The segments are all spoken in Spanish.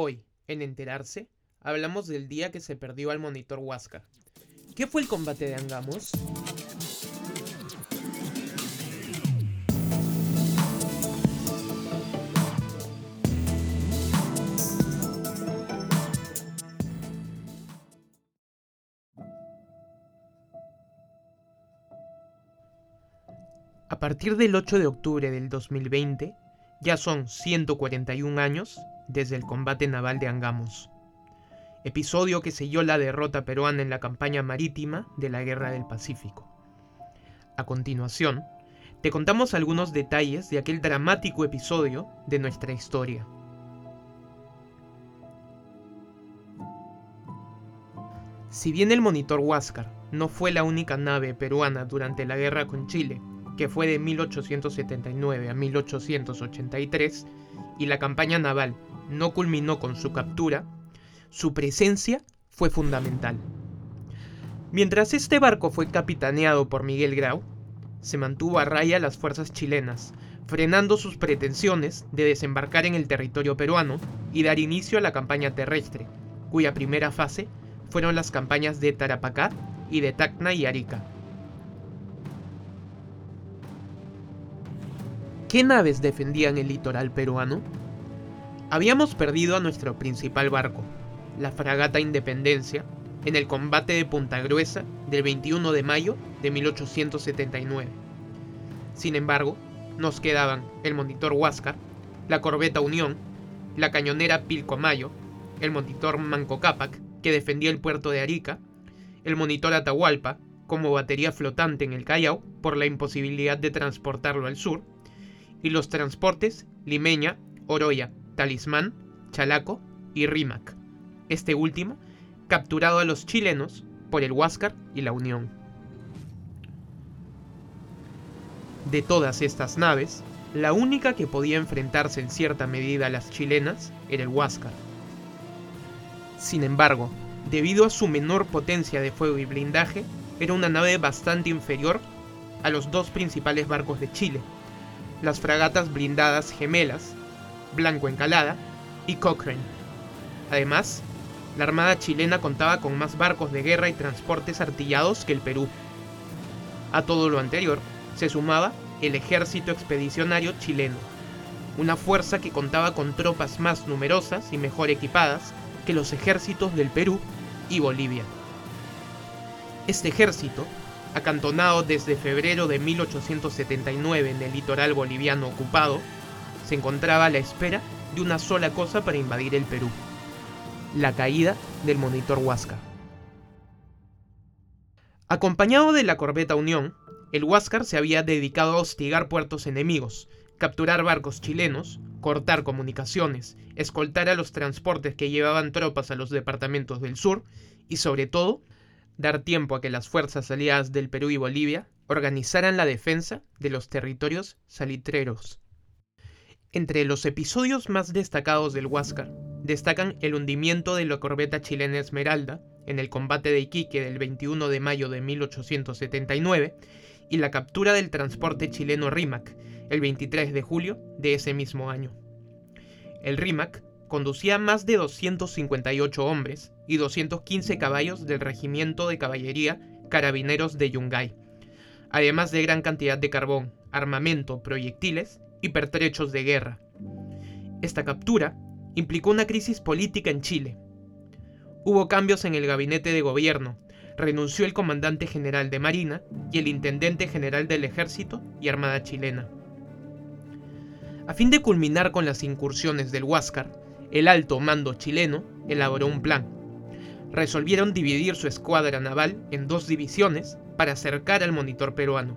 Hoy, en Enterarse, hablamos del día que se perdió al monitor Huáscar. ¿Qué fue el combate de Angamos? A partir del 8 de octubre del 2020, ya son 141 años desde el combate naval de Angamos, episodio que selló la derrota peruana en la campaña marítima de la Guerra del Pacífico. A continuación, te contamos algunos detalles de aquel dramático episodio de nuestra historia. Si bien el monitor Huáscar no fue la única nave peruana durante la guerra con Chile, que fue de 1879 a 1883, y la campaña naval no culminó con su captura, su presencia fue fundamental. Mientras este barco fue capitaneado por Miguel Grau, se mantuvo a raya las fuerzas chilenas, frenando sus pretensiones de desembarcar en el territorio peruano y dar inicio a la campaña terrestre, cuya primera fase fueron las campañas de Tarapacá y de Tacna y Arica. ¿Qué naves defendían el litoral peruano? Habíamos perdido a nuestro principal barco, la fragata Independencia, en el combate de Punta Gruesa del 21 de mayo de 1879. Sin embargo, nos quedaban el monitor Huáscar, la corbeta Unión, la cañonera Pilcomayo, el monitor Manco Cápac, que defendía el puerto de Arica, el monitor Atahualpa, como batería flotante en el Callao por la imposibilidad de transportarlo al sur, y los transportes Limeña, Oroya, Talismán, Chalaco y Rímac. Este último capturado a los chilenos por el Huáscar y la Unión. De todas estas naves, la única que podía enfrentarse en cierta medida a las chilenas era el Huáscar. Sin embargo, debido a su menor potencia de fuego y blindaje, era una nave bastante inferior a los dos principales barcos de Chile, las fragatas blindadas gemelas, Blanco Encalada y Cochrane. Además, la Armada chilena contaba con más barcos de guerra y transportes artillados que el Perú. A todo lo anterior, se sumaba el Ejército Expedicionario chileno, una fuerza que contaba con tropas más numerosas y mejor equipadas que los ejércitos del Perú y Bolivia. Este ejército acantonado desde febrero de 1879 en el litoral boliviano ocupado, se encontraba a la espera de una sola cosa para invadir el Perú, la caída del monitor Huáscar. Acompañado de la corbeta Unión, el Huáscar se había dedicado a hostigar puertos enemigos, capturar barcos chilenos, cortar comunicaciones, escoltar a los transportes que llevaban tropas a los departamentos del sur y sobre todo dar tiempo a que las fuerzas aliadas del Perú y Bolivia organizaran la defensa de los territorios salitreros. Entre los episodios más destacados del Huáscar destacan el hundimiento de la corbeta chilena Esmeralda en el combate de Iquique del 21 de mayo de 1879 y la captura del transporte chileno Rímac el 23 de julio de ese mismo año. El Rímac conducía más de 258 hombres y 215 caballos del Regimiento de Caballería Carabineros de Yungay, además de gran cantidad de carbón, armamento, proyectiles y pertrechos de guerra. Esta captura implicó una crisis política en Chile. Hubo cambios en el gabinete de gobierno, renunció el comandante general de Marina y el intendente general del Ejército y Armada chilena. A fin de culminar con las incursiones del Huáscar, el alto mando chileno elaboró un plan. Resolvieron dividir su escuadra naval en dos divisiones para acercar al monitor peruano.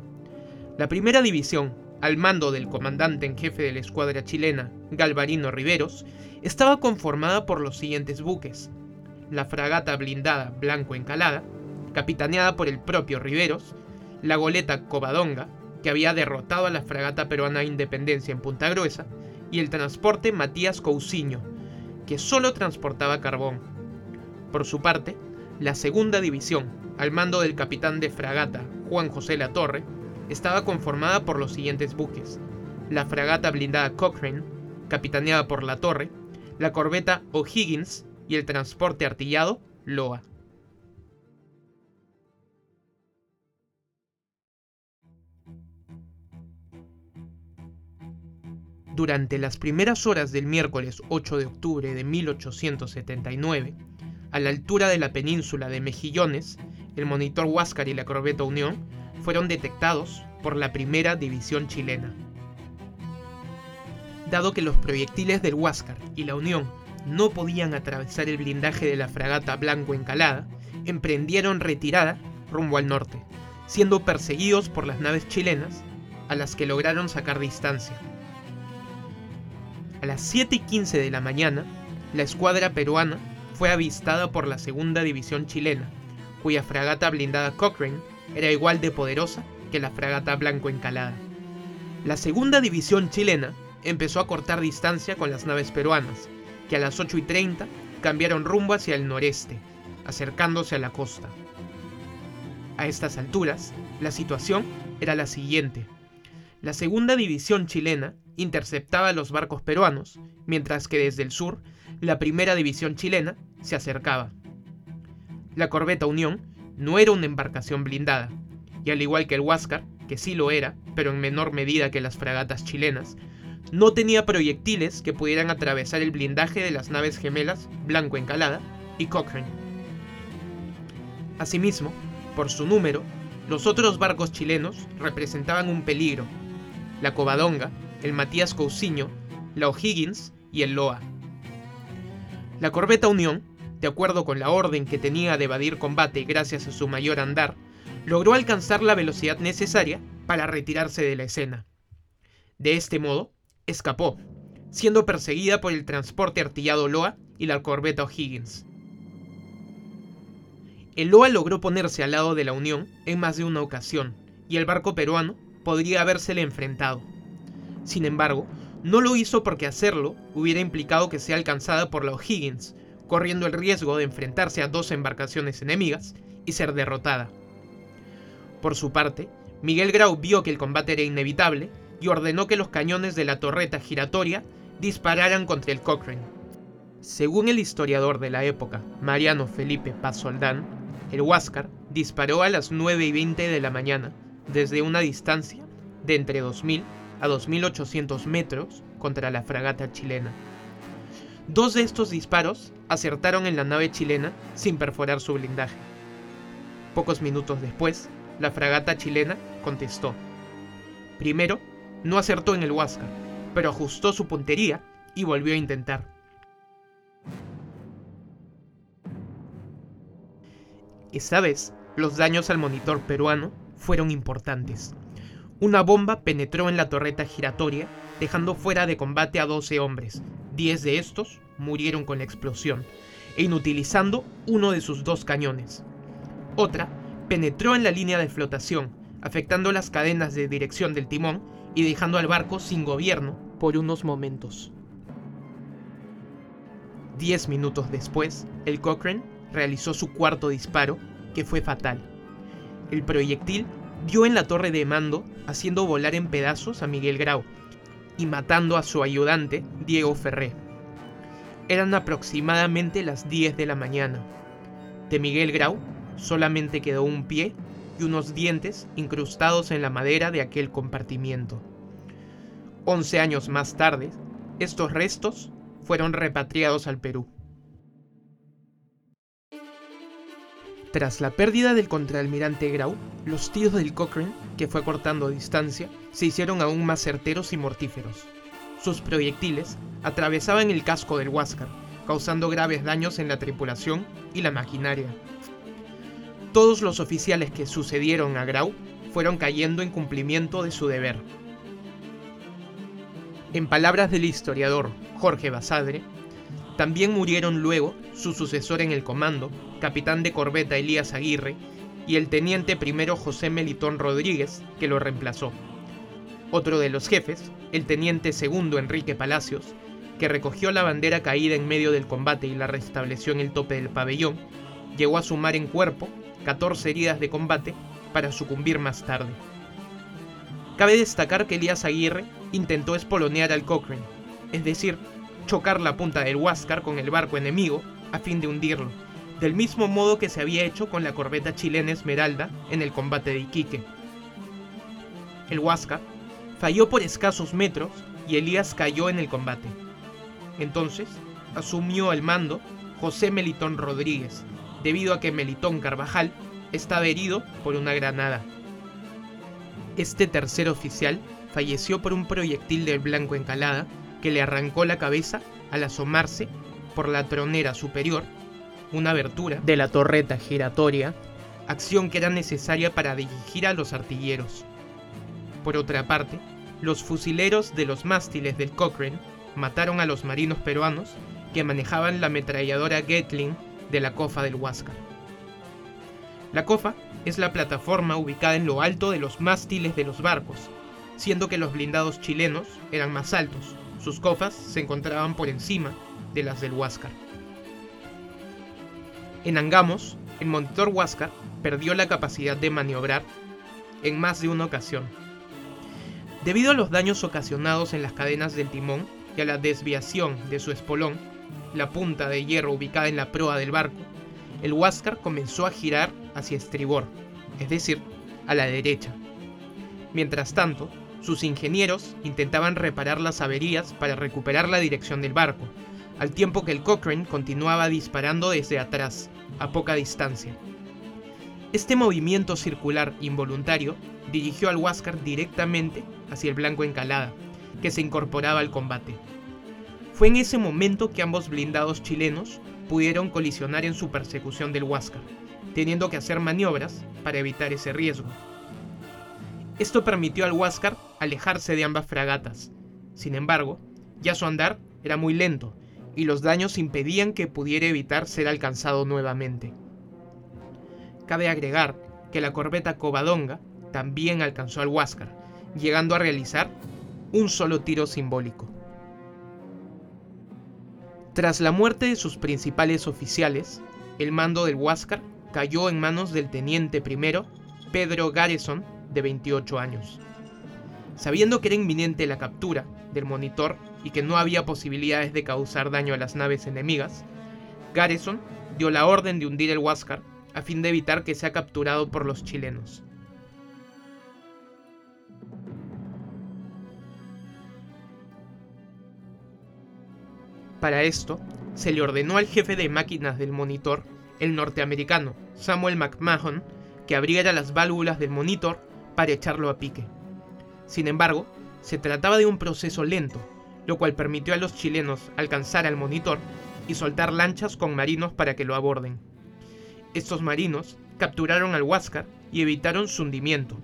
La primera división, al mando del comandante en jefe de la escuadra chilena, Galvarino Riveros, estaba conformada por los siguientes buques. La fragata blindada Blanco Encalada, capitaneada por el propio Riveros, la goleta Covadonga, que había derrotado a la fragata peruana Independencia en Punta Gruesa, y el transporte Matías Cousiño, que solo transportaba carbón. Por su parte, la segunda división, al mando del capitán de fragata Juan José Latorre, estaba conformada por los siguientes buques. La fragata blindada Cochrane, capitaneada por La Torre, la corbeta O'Higgins y el transporte artillado Loa. Durante las primeras horas del miércoles 8 de octubre de 1879, a la altura de la península de Mejillones, el monitor Huáscar y la corbeta Unión fueron detectados por la primera división chilena. Dado que los proyectiles del Huáscar y la Unión no podían atravesar el blindaje de la fragata Blanco Encalada, emprendieron retirada rumbo al norte, siendo perseguidos por las naves chilenas, a las que lograron sacar distancia. A las 7 y 15 de la mañana, la escuadra peruana fue avistada por la segunda división chilena, cuya fragata blindada Cochrane era igual de poderosa que la fragata Blanco Encalada. La segunda división chilena empezó a cortar distancia con las naves peruanas, que a las 8 y 30 cambiaron rumbo hacia el noreste, acercándose a la costa. A estas alturas, la situación era la siguiente. La segunda división chilena interceptaba los barcos peruanos, mientras que desde el sur, la primera división chilena se acercaba. La corbeta Unión no era una embarcación blindada, y al igual que el Huáscar, que sí lo era, pero en menor medida que las fragatas chilenas, no tenía proyectiles que pudieran atravesar el blindaje de las naves gemelas Blanco Encalada y Cochrane. Asimismo, por su número, los otros barcos chilenos representaban un peligro. La Covadonga, el Matías Cousiño, la O'Higgins y el Loa. La corbeta Unión, de acuerdo con la orden que tenía de evadir combate gracias a su mayor andar, logró alcanzar la velocidad necesaria para retirarse de la escena. De este modo, escapó, siendo perseguida por el transporte artillado Loa y la corbeta O'Higgins. El Loa logró ponerse al lado de la Unión en más de una ocasión, y el barco peruano podría habérsele enfrentado. Sin embargo, no lo hizo porque hacerlo hubiera implicado que sea alcanzada por la O'Higgins, corriendo el riesgo de enfrentarse a dos embarcaciones enemigas y ser derrotada. Por su parte, Miguel Grau vio que el combate era inevitable y ordenó que los cañones de la torreta giratoria dispararan contra el Cochrane. Según el historiador de la época, Mariano Felipe Paz el Huáscar disparó a las 9 y 20 de la mañana desde una distancia de entre 2000 a 2.800 metros contra la fragata chilena. Dos de estos disparos acertaron en la nave chilena sin perforar su blindaje. Pocos minutos después, la fragata chilena contestó. Primero, no acertó en el Huáscar, pero ajustó su puntería y volvió a intentar. Esta vez, los daños al monitor peruano fueron importantes una bomba penetró en la torreta giratoria, dejando fuera de combate a 12 hombres. 10 de estos murieron con la explosión, e inutilizando uno de sus dos cañones. Otra penetró en la línea de flotación, afectando las cadenas de dirección del timón y dejando al barco sin gobierno por unos momentos. Diez minutos después, el Cochrane realizó su cuarto disparo, que fue fatal. El proyectil dio en la torre de mando, haciendo volar en pedazos a Miguel Grau y matando a su ayudante, Diego Ferré. Eran aproximadamente las 10 de la mañana. De Miguel Grau solamente quedó un pie y unos dientes incrustados en la madera de aquel compartimiento. Once años más tarde, estos restos fueron repatriados al Perú. Tras la pérdida del contraalmirante Grau, los tiros del Cochrane, que fue cortando distancia, se hicieron aún más certeros y mortíferos. Sus proyectiles atravesaban el casco del Huáscar, causando graves daños en la tripulación y la maquinaria. Todos los oficiales que sucedieron a Grau fueron cayendo en cumplimiento de su deber. En palabras del historiador Jorge Basadre, también murieron luego su sucesor en el comando, capitán de corbeta Elías Aguirre, y el teniente primero José Melitón Rodríguez, que lo reemplazó. Otro de los jefes, el teniente segundo Enrique Palacios, que recogió la bandera caída en medio del combate y la restableció en el tope del pabellón, llegó a sumar en cuerpo 14 heridas de combate para sucumbir más tarde. Cabe destacar que Elías Aguirre intentó espolonear al Cochrane, es decir, chocar la punta del Huáscar con el barco enemigo a fin de hundirlo, del mismo modo que se había hecho con la corbeta chilena Esmeralda en el combate de Iquique. El Huáscar falló por escasos metros y Elías cayó en el combate. Entonces, asumió el mando José Melitón Rodríguez, debido a que Melitón Carvajal estaba herido por una granada. Este tercer oficial falleció por un proyectil del blanco encalada que le arrancó la cabeza al asomarse por la tronera superior, una abertura de la torreta giratoria, acción que era necesaria para dirigir a los artilleros. Por otra parte, los fusileros de los mástiles del Cochrane mataron a los marinos peruanos que manejaban la ametralladora Gatling de la cofa del Huáscar. La cofa es la plataforma ubicada en lo alto de los mástiles de los barcos, siendo que los blindados chilenos eran más altos. Sus cofas se encontraban por encima de las del Huáscar. En Angamos, el monitor Huáscar perdió la capacidad de maniobrar en más de una ocasión. Debido a los daños ocasionados en las cadenas del timón y a la desviación de su espolón, la punta de hierro ubicada en la proa del barco, el Huáscar comenzó a girar hacia estribor, es decir, a la derecha. Mientras tanto, sus ingenieros intentaban reparar las averías para recuperar la dirección del barco, al tiempo que el Cochrane continuaba disparando desde atrás, a poca distancia. Este movimiento circular involuntario dirigió al Huáscar directamente hacia el blanco encalada, que se incorporaba al combate. Fue en ese momento que ambos blindados chilenos pudieron colisionar en su persecución del Huáscar, teniendo que hacer maniobras para evitar ese riesgo. Esto permitió al Huáscar alejarse de ambas fragatas. Sin embargo, ya su andar era muy lento y los daños impedían que pudiera evitar ser alcanzado nuevamente. Cabe agregar que la corbeta Covadonga también alcanzó al Huáscar, llegando a realizar un solo tiro simbólico. Tras la muerte de sus principales oficiales, el mando del Huáscar cayó en manos del teniente primero Pedro Garrison, de 28 años. Sabiendo que era inminente la captura del monitor y que no había posibilidades de causar daño a las naves enemigas, Garrison dio la orden de hundir el Huáscar a fin de evitar que sea capturado por los chilenos. Para esto, se le ordenó al jefe de máquinas del monitor, el norteamericano Samuel McMahon, que abriera las válvulas del monitor para echarlo a pique. Sin embargo, se trataba de un proceso lento, lo cual permitió a los chilenos alcanzar al monitor y soltar lanchas con marinos para que lo aborden. Estos marinos capturaron al Huáscar y evitaron su hundimiento.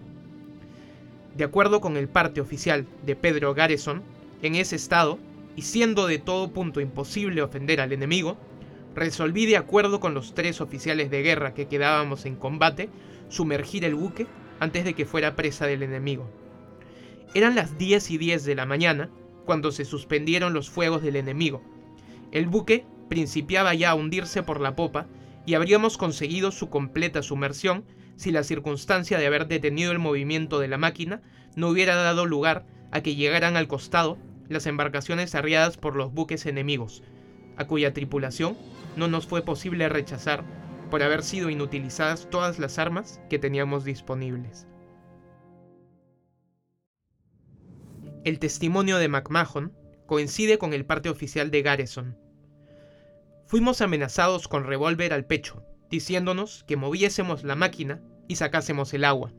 De acuerdo con el parte oficial de Pedro Garrison, en ese estado, y siendo de todo punto imposible ofender al enemigo, resolví de acuerdo con los tres oficiales de guerra que quedábamos en combate, sumergir el buque antes de que fuera presa del enemigo. Eran las 10 y 10 de la mañana cuando se suspendieron los fuegos del enemigo. El buque principiaba ya a hundirse por la popa y habríamos conseguido su completa sumersión si la circunstancia de haber detenido el movimiento de la máquina no hubiera dado lugar a que llegaran al costado las embarcaciones arriadas por los buques enemigos, a cuya tripulación no nos fue posible rechazar por haber sido inutilizadas todas las armas que teníamos disponibles. El testimonio de McMahon coincide con el parte oficial de Garrison. Fuimos amenazados con revólver al pecho, diciéndonos que moviésemos la máquina y sacásemos el agua.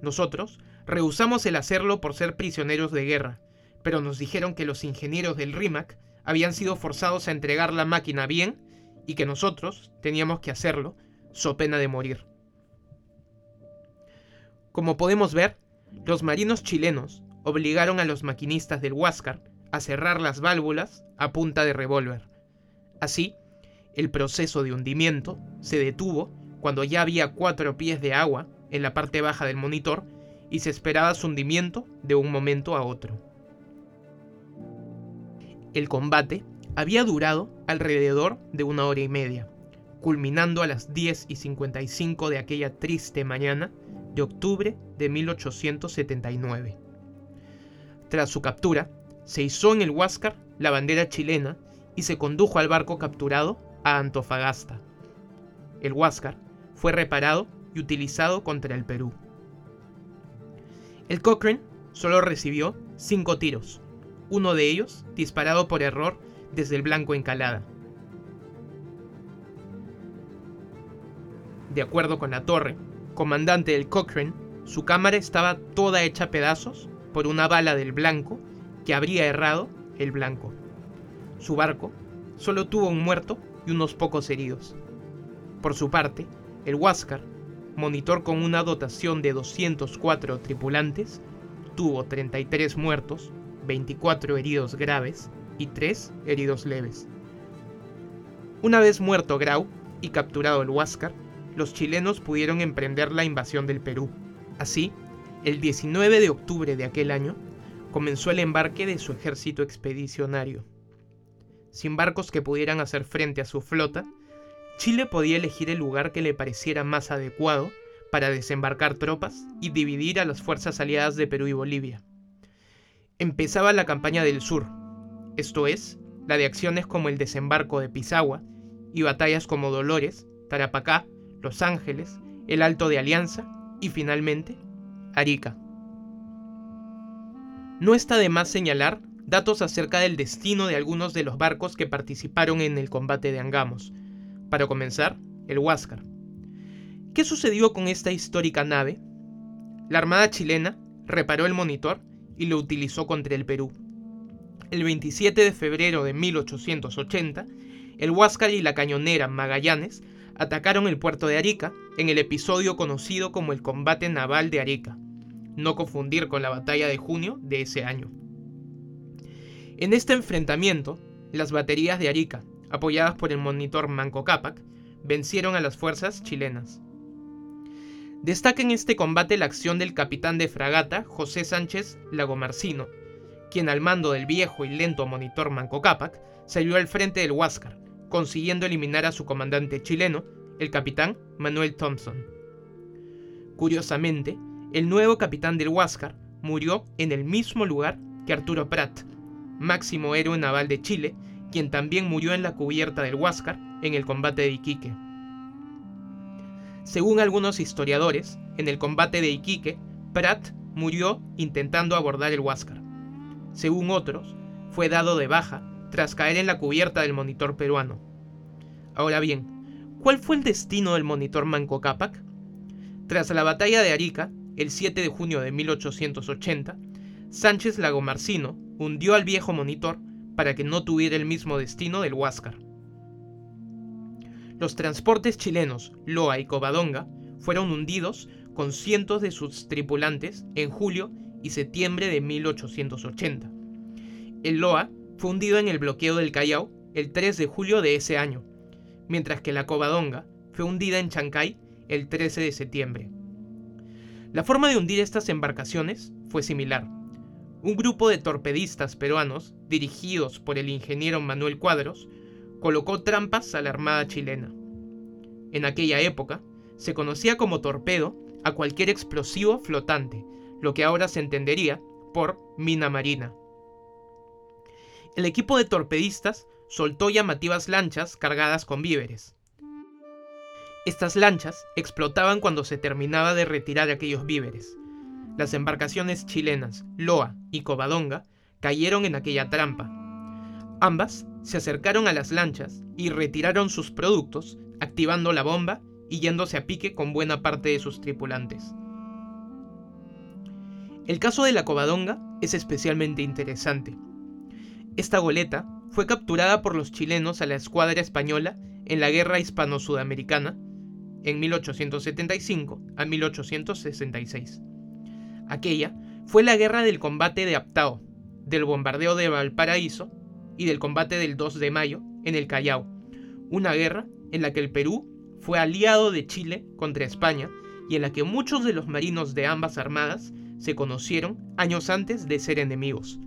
Nosotros rehusamos el hacerlo por ser prisioneros de guerra, pero nos dijeron que los ingenieros del RIMAC habían sido forzados a entregar la máquina bien y que nosotros teníamos que hacerlo, so pena de morir. Como podemos ver, los marinos chilenos obligaron a los maquinistas del Huáscar a cerrar las válvulas a punta de revólver. Así, el proceso de hundimiento se detuvo cuando ya había cuatro pies de agua en la parte baja del monitor y se esperaba su hundimiento de un momento a otro. El combate había durado alrededor de una hora y media, culminando a las 10 y 55 de aquella triste mañana de octubre de 1879. Tras su captura, se izó en el Huáscar la bandera chilena y se condujo al barco capturado a Antofagasta. El Huáscar fue reparado y utilizado contra el Perú. El Cochrane solo recibió cinco tiros, uno de ellos disparado por error desde el blanco Encalada. De acuerdo con la torre, comandante del Cochrane, su cámara estaba toda hecha pedazos por una bala del blanco que habría errado el blanco. Su barco solo tuvo un muerto y unos pocos heridos. Por su parte, el Huáscar, monitor con una dotación de 204 tripulantes, tuvo 33 muertos, 24 heridos graves y 3 heridos leves. Una vez muerto Grau y capturado el Huáscar, los chilenos pudieron emprender la invasión del Perú. Así, el 19 de octubre de aquel año, comenzó el embarque de su ejército expedicionario. Sin barcos que pudieran hacer frente a su flota, Chile podía elegir el lugar que le pareciera más adecuado para desembarcar tropas y dividir a las fuerzas aliadas de Perú y Bolivia. Empezaba la campaña del sur, esto es, la de acciones como el desembarco de Pisagua y batallas como Dolores, Tarapacá, Los Ángeles, el Alto de Alianza y finalmente Arica. No está de más señalar datos acerca del destino de algunos de los barcos que participaron en el combate de Angamos. Para comenzar, el Huáscar. ¿Qué sucedió con esta histórica nave? La Armada chilena reparó el monitor y lo utilizó contra el Perú. El 27 de febrero de 1880, el Huáscar y la cañonera Magallanes atacaron el puerto de Arica en el episodio conocido como el combate naval de Arica no confundir con la batalla de junio de ese año. En este enfrentamiento, las baterías de Arica, apoyadas por el monitor Manco Cápac, vencieron a las fuerzas chilenas. Destaca en este combate la acción del capitán de fragata José Sánchez Lagomarcino, quien al mando del viejo y lento monitor Manco Cápac salió al frente del Huáscar, consiguiendo eliminar a su comandante chileno, el capitán Manuel Thompson. Curiosamente, el nuevo capitán del Huáscar murió en el mismo lugar que Arturo Prat, máximo héroe naval de Chile, quien también murió en la cubierta del Huáscar en el combate de Iquique. Según algunos historiadores, en el combate de Iquique, Prat murió intentando abordar el Huáscar. Según otros, fue dado de baja tras caer en la cubierta del monitor peruano. Ahora bien, ¿cuál fue el destino del monitor Manco Cápac? Tras la batalla de Arica, el 7 de junio de 1880, Sánchez Lagomarcino hundió al viejo monitor para que no tuviera el mismo destino del Huáscar. Los transportes chilenos Loa y Covadonga fueron hundidos con cientos de sus tripulantes en julio y septiembre de 1880. El Loa fue hundido en el bloqueo del Callao el 3 de julio de ese año, mientras que la Covadonga fue hundida en Chancay el 13 de septiembre. La forma de hundir estas embarcaciones fue similar. Un grupo de torpedistas peruanos, dirigidos por el ingeniero Manuel Cuadros, colocó trampas a la Armada chilena. En aquella época, se conocía como torpedo a cualquier explosivo flotante, lo que ahora se entendería por mina marina. El equipo de torpedistas soltó llamativas lanchas cargadas con víveres. Estas lanchas explotaban cuando se terminaba de retirar aquellos víveres. Las embarcaciones chilenas Loa y Covadonga cayeron en aquella trampa. Ambas se acercaron a las lanchas y retiraron sus productos, activando la bomba y yéndose a pique con buena parte de sus tripulantes. El caso de la Covadonga es especialmente interesante. Esta goleta fue capturada por los chilenos a la escuadra española en la Guerra Hispano-Sudamericana en 1875 a 1866. Aquella fue la guerra del combate de Aptao, del bombardeo de Valparaíso y del combate del 2 de mayo en el Callao, una guerra en la que el Perú fue aliado de Chile contra España y en la que muchos de los marinos de ambas armadas se conocieron años antes de ser enemigos.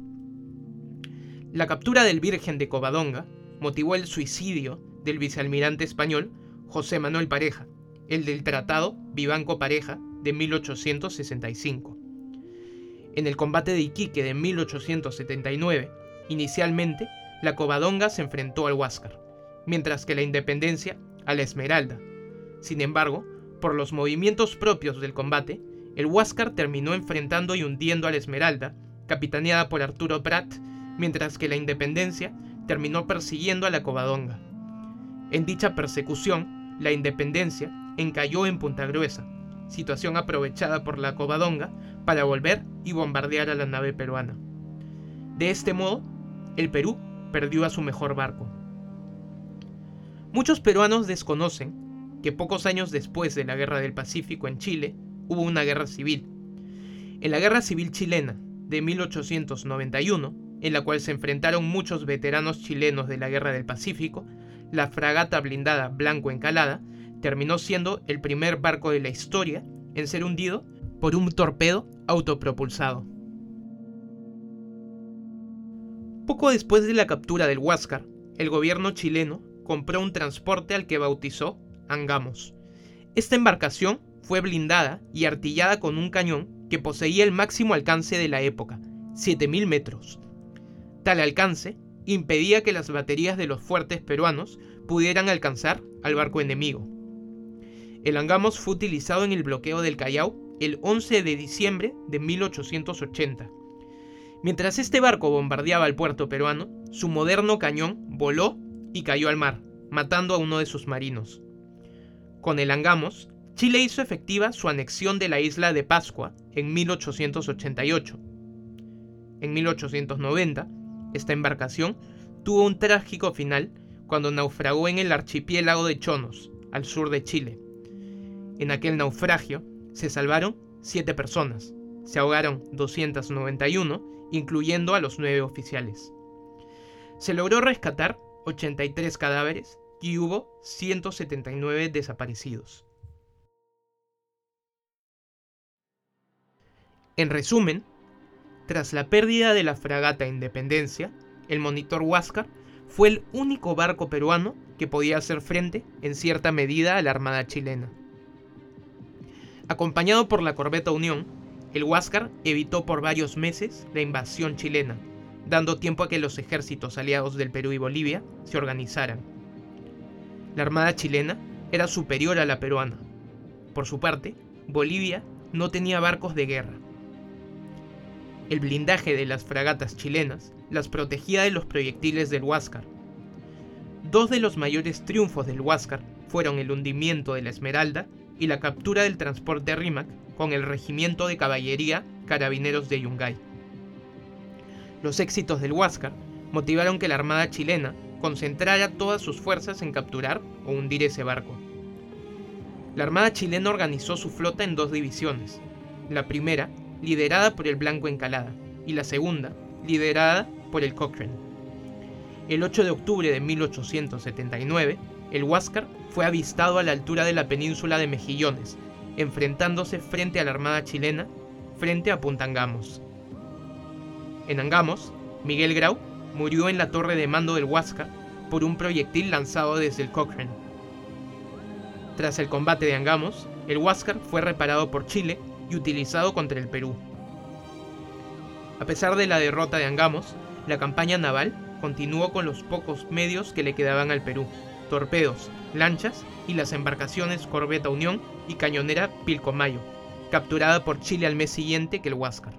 La captura del Virgen de Covadonga motivó el suicidio del vicealmirante español José Manuel Pareja, el del Tratado Vivanco Pareja de 1865. En el combate de Iquique de 1879, inicialmente la Covadonga se enfrentó al Huáscar, mientras que la Independencia a la Esmeralda. Sin embargo, por los movimientos propios del combate, el Huáscar terminó enfrentando y hundiendo a la Esmeralda, capitaneada por Arturo Prat, mientras que la Independencia terminó persiguiendo a la Covadonga. En dicha persecución, la Independencia encalló en Punta Gruesa, situación aprovechada por la Covadonga para volver y bombardear a la nave peruana. De este modo, el Perú perdió a su mejor barco. Muchos peruanos desconocen que pocos años después de la Guerra del Pacífico en Chile hubo una guerra civil. En la Guerra Civil chilena de 1891, en la cual se enfrentaron muchos veteranos chilenos de la Guerra del Pacífico, la fragata blindada Blanco Encalada terminó siendo el primer barco de la historia en ser hundido por un torpedo autopropulsado. Poco después de la captura del Huáscar, el gobierno chileno compró un transporte al que bautizó Angamos. Esta embarcación fue blindada y artillada con un cañón que poseía el máximo alcance de la época, 7.000 metros. Tal alcance impedía que las baterías de los fuertes peruanos pudieran alcanzar al barco enemigo. El Angamos fue utilizado en el bloqueo del Callao el 11 de diciembre de 1880. Mientras este barco bombardeaba el puerto peruano, su moderno cañón voló y cayó al mar, matando a uno de sus marinos. Con el Angamos, Chile hizo efectiva su anexión de la isla de Pascua en 1888. En 1890, esta embarcación tuvo un trágico final cuando naufragó en el archipiélago de Chonos, al sur de Chile. En aquel naufragio se salvaron 7 personas, se ahogaron 291, incluyendo a los 9 oficiales. Se logró rescatar 83 cadáveres y hubo 179 desaparecidos. En resumen, tras la pérdida de la fragata Independencia, el monitor Huáscar fue el único barco peruano que podía hacer frente en cierta medida a la Armada chilena. Acompañado por la corbeta Unión, el Huáscar evitó por varios meses la invasión chilena, dando tiempo a que los ejércitos aliados del Perú y Bolivia se organizaran. La armada chilena era superior a la peruana. Por su parte, Bolivia no tenía barcos de guerra. El blindaje de las fragatas chilenas las protegía de los proyectiles del Huáscar. Dos de los mayores triunfos del Huáscar fueron el hundimiento de la Esmeralda y la captura del transporte Rimac con el Regimiento de Caballería Carabineros de Yungay. Los éxitos del Huáscar motivaron que la Armada chilena concentrara todas sus fuerzas en capturar o hundir ese barco. La Armada chilena organizó su flota en dos divisiones, la primera liderada por el Blanco Encalada y la segunda liderada por el Cochrane. El 8 de octubre de 1879, el Huáscar fue avistado a la altura de la península de Mejillones, enfrentándose frente a la Armada chilena, frente a Punta Angamos. En Angamos, Miguel Grau murió en la torre de mando del Huáscar por un proyectil lanzado desde el Cochrane. Tras el combate de Angamos, el Huáscar fue reparado por Chile y utilizado contra el Perú. A pesar de la derrota de Angamos, la campaña naval continuó con los pocos medios que le quedaban al Perú, torpedos, lanchas y las embarcaciones Corbeta Unión y cañonera Pilcomayo, capturada por Chile al mes siguiente que el Huáscar.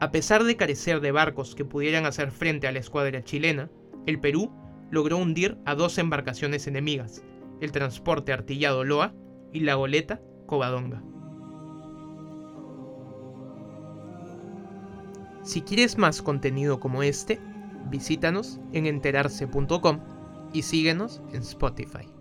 A pesar de carecer de barcos que pudieran hacer frente a la escuadra chilena, el Perú logró hundir a dos embarcaciones enemigas, el transporte artillado Loa y la goleta Covadonga. Si quieres más contenido como este, visítanos en enterarse.com y síguenos en Spotify.